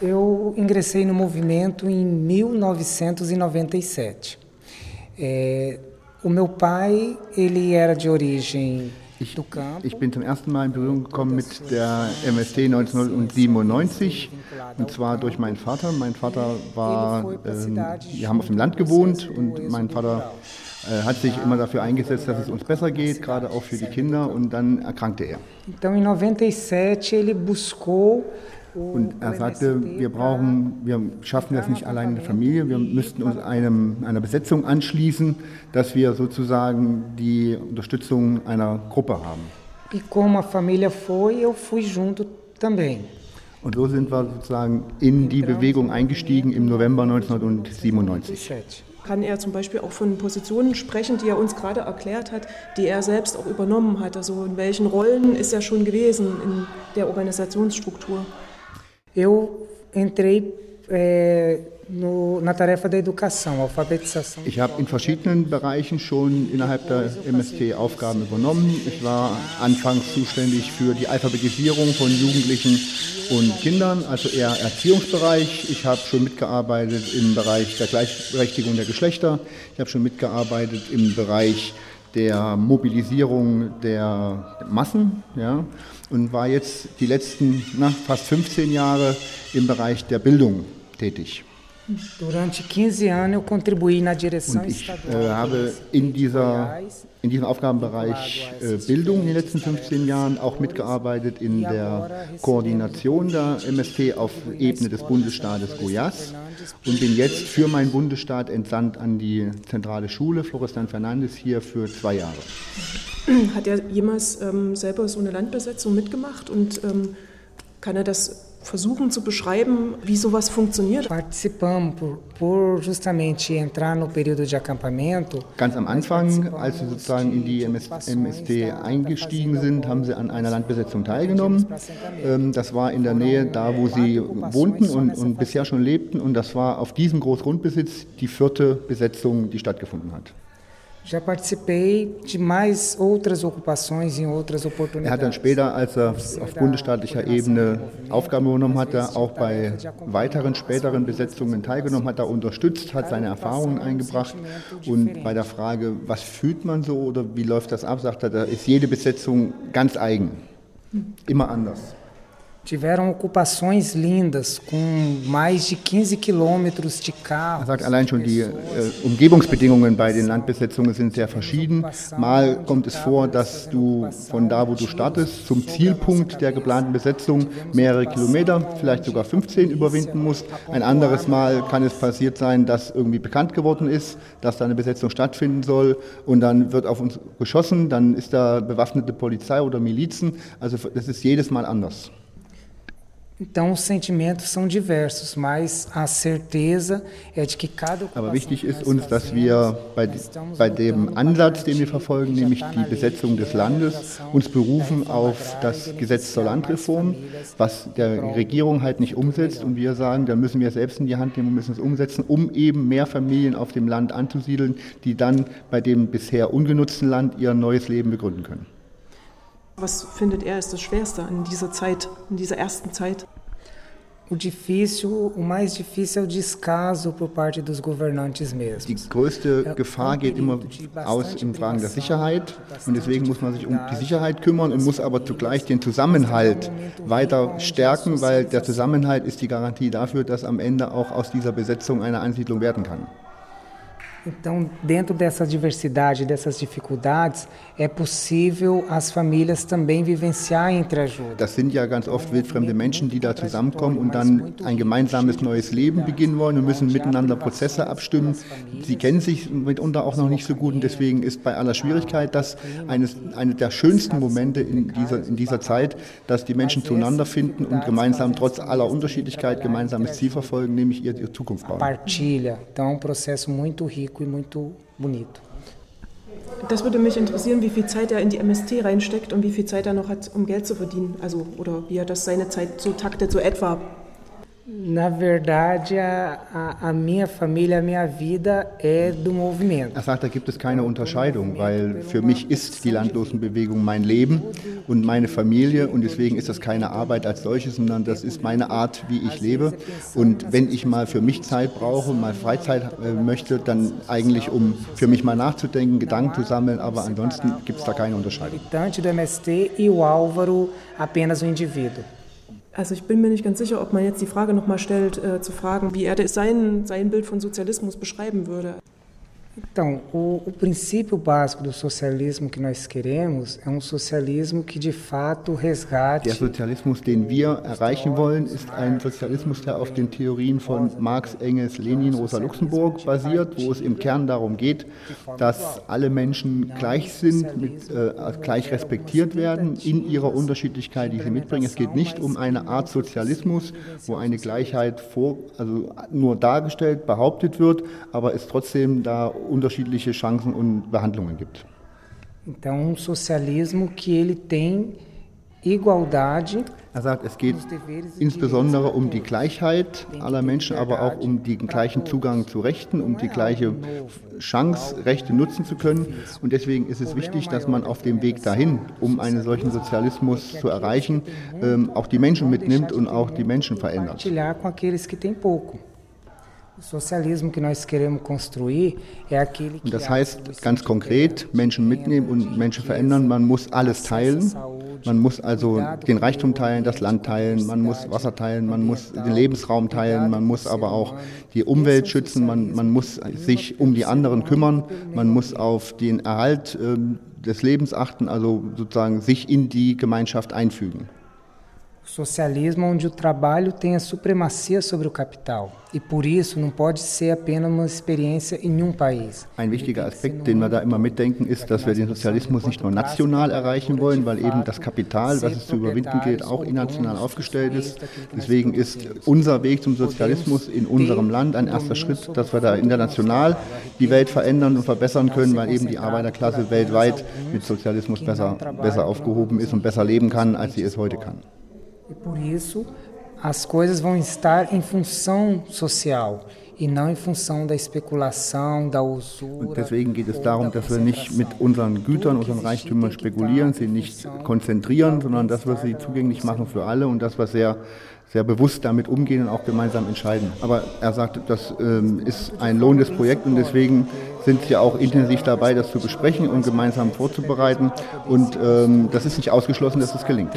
Eu ingressei no movimento em 1997. É, o meu pai, ele era de origem ich, ich, bin zum ersten Mal in Berührung gekommen mit der MST 1997 und zwar durch meinen Vater. Mein Vater war, äh, wir haben auf dem Land gewohnt und mein Vater äh, hat sich immer dafür eingesetzt, dass es uns besser geht, gerade auch für die Kinder und dann erkrankte er. Então em 97 ele buscou und er sagte, wir brauchen, wir schaffen das nicht allein in der Familie, wir müssten uns einem, einer Besetzung anschließen, dass wir sozusagen die Unterstützung einer Gruppe haben. E como a família foi, eu fui junto também. Und so sind wir sozusagen in die Bewegung eingestiegen im November 1997 kann er zum Beispiel auch von Positionen sprechen, die er uns gerade erklärt hat, die er selbst auch übernommen hat. Also in welchen Rollen ist er schon gewesen in der Organisationsstruktur? Eu entrei alfabetização. Ich habe in verschiedenen Bereichen schon innerhalb der MST Aufgaben übernommen. Ich war anfangs zuständig für die Alphabetisierung von Jugendlichen und Kindern, also eher Erziehungsbereich. Ich habe schon mitgearbeitet im Bereich der Gleichberechtigung der Geschlechter. Ich habe schon mitgearbeitet im Bereich der Mobilisierung der Massen ja, und war jetzt die letzten na, fast 15 Jahre im Bereich der Bildung tätig. Durante 15 anos eu contribuí na direção Und ich äh, habe in, dieser, in diesem Aufgabenbereich äh, Bildung in den letzten 15 Jahren auch mitgearbeitet in der Koordination der MST auf Ebene des Bundesstaates Goiás und bin jetzt für meinen Bundesstaat entsandt an die zentrale Schule Florestan Fernandes hier für zwei Jahre. Hat er jemals ähm, selber so eine Landbesetzung mitgemacht und ähm, kann er das versuchen zu beschreiben, wie sowas funktioniert? Participamos por, por justamente entrar no período de acampamento. Ganz am Anfang, als wir sozusagen in die MS, MST eingestiegen sind, haben sie an einer Landbesetzung teilgenommen. Ähm, das war in der Nähe da, wo sie wohnten und, und bisher schon lebten. Und das war auf diesem Großgrundbesitz die vierte Besetzung, die stattgefunden hat. Já participei de mais outras ocupações em outras oportunidades. Er hat dann später, als er auf bundesstaatlicher Ebene Aufgaben übernommen hatte, auch bei weiteren späteren Besetzungen teilgenommen, hat er unterstützt, hat seine Erfahrungen eingebracht. und bei der Frage, was fühlt man so oder wie läuft das ab, sagt er, da ist jede Besetzung ganz eigen, immer anders. Er sagt allein schon, die äh, Umgebungsbedingungen bei den Landbesetzungen sind sehr verschieden. Mal kommt es vor, dass du von da, wo du startest, zum Zielpunkt der geplanten Besetzung mehrere Kilometer, vielleicht sogar 15 überwinden musst. Ein anderes Mal kann es passiert sein, dass irgendwie bekannt geworden ist, dass da eine Besetzung stattfinden soll und dann wird auf uns geschossen, dann ist da bewaffnete Polizei oder Milizen. Also das ist jedes Mal anders. Então os sentimentos são diversos, mas a certeza é de que cada Aber wichtig ist uns, dass wir bei, bei dem Ansatz, den wir verfolgen, nämlich die Besetzung des Landes, uns berufen auf das Gesetz zur Landreform, was der Regierung halt nicht umsetzt. Und wir sagen, da müssen wir selbst in die Hand nehmen und müssen es umsetzen, um eben mehr Familien auf dem Land anzusiedeln, die dann bei dem bisher ungenutzten Land ihr neues Leben begründen können. Was findet er ist das Schwerste in dieser Zeit, in dieser ersten Zeit? O difícil, o mais difícil é o descaso por parte dos governantes mesmos. Die größte Gefahr geht immer aus in Fragen der Sicherheit und deswegen muss man sich um die Sicherheit kümmern und muss aber zugleich den Zusammenhalt weiter stärken, weil der Zusammenhalt ist die Garantie dafür, dass am Ende auch aus dieser Besetzung eine Ansiedlung werden kann. Então, dentro dessa diversidade, dessas dificuldades, é possível as famílias também vivenciar entre ajuda. Das sind ja ganz oft wildfremde Menschen, die da zusammenkommen und dann ein gemeinsames neues Leben beginnen wollen und müssen miteinander Prozesse abstimmen. Sie kennen sich mitunter auch noch nicht so gut und deswegen ist bei aller Schwierigkeit das eines, eine der schönsten Momente in dieser, in dieser Zeit, dass die Menschen zueinander finden und gemeinsam trotz aller Unterschiedlichkeit gemeinsames Ziel verfolgen, nämlich ihre Zukunft bauen. Partilha, então é um processo muito rico rico e muito bonito. Das würde mich interessieren, wie viel Zeit er in die MST reinsteckt und wie viel Zeit er noch hat, um Geld zu verdienen. Also, oder wie er das seine Zeit so taktet, so etwa. Na verdade, a, a, minha família, a minha vida é do movimento. Er sagt, da gibt es keine Unterscheidung, weil für mich ist die Landlosenbewegung mein Leben und meine Familie und deswegen ist das keine Arbeit als solches, sondern das ist meine Art, wie ich lebe. Und wenn ich mal für mich Zeit brauche, mal Freizeit äh, möchte, dann eigentlich, um für mich mal nachzudenken, Gedanken zu sammeln, aber ansonsten gibt es da keine Unterscheidung. do MST e o Álvaro apenas o indivíduo. Also ich bin mir nicht ganz sicher, ob man jetzt die Frage nochmal stellt, äh, zu fragen, wie er sein, sein Bild von Sozialismus beschreiben würde. Então, o, o, princípio básico do socialismo que nós queremos é um socialismo que de fato resgate. Der Sozialismus, den wir erreichen wollen, ist ein Sozialismus, der auf den Theorien von Marx, Engels, Lenin, Rosa Luxemburg basiert, wo es im Kern darum geht, dass alle Menschen gleich sind, mit, äh, gleich respektiert werden in ihrer Unterschiedlichkeit, die sie mitbringen. Es geht nicht um eine Art Sozialismus, wo eine Gleichheit vor, also nur dargestellt, behauptet wird, aber es trotzdem da unterschiedliche Chancen und Behandlungen gibt. Então, um socialismo que ele tem igualdade. Er sagt, es geht insbesondere um die Gleichheit aller Menschen, aber auch um den gleichen Zugang zu Rechten, um die gleiche Chance, Rechte nutzen zu können. Und deswegen ist es wichtig, dass man auf dem Weg dahin, um einen solchen Sozialismus zu erreichen, ähm, auch die Menschen mitnimmt und auch die Menschen verändert. Und das heißt ganz konkret, Menschen mitnehmen und Menschen verändern. Man muss alles teilen. Man muss also den Reichtum teilen, das Land teilen, man muss Wasser teilen, man muss den Lebensraum teilen, man muss aber auch die Umwelt schützen, man, man muss sich um die anderen kümmern, man muss auf den Erhalt äh, des Lebens achten, also sozusagen sich in die Gemeinschaft einfügen. Socialismo onde o trabalho tem a supremacia sobre o capital e por isso não pode ser apenas uma experiência em um país. Ein wichtiger Aspekt, den wir da immer mitdenken, ist, dass wir den Sozialismus nicht nur national erreichen wollen, weil eben das Kapital, was es zu überwinden gilt, auch international aufgestellt ist. Deswegen ist unser Weg zum Sozialismus in unserem Land ein erster Schritt, dass wir da international die Welt verändern und verbessern können, weil eben die Arbeiterklasse weltweit mit Sozialismus besser, besser aufgehoben ist und besser leben kann, als sie es heute kann. E por isso as coisas vão estar em função social e. Und deswegen geht es darum, dass wir nicht mit unseren Gütern, unseren Reichtümern spekulieren, sie nicht konzentrieren, sondern dass wir sie zugänglich machen für alle und dass wir sehr sehr bewusst damit umgehen und auch gemeinsam entscheiden. Aber er sagt, das ähm, ist ein lohnendes Projekt und deswegen sind wir auch intensiv dabei, das zu besprechen und gemeinsam vorzubereiten. Und ähm, das ist nicht ausgeschlossen, dass es gelingt.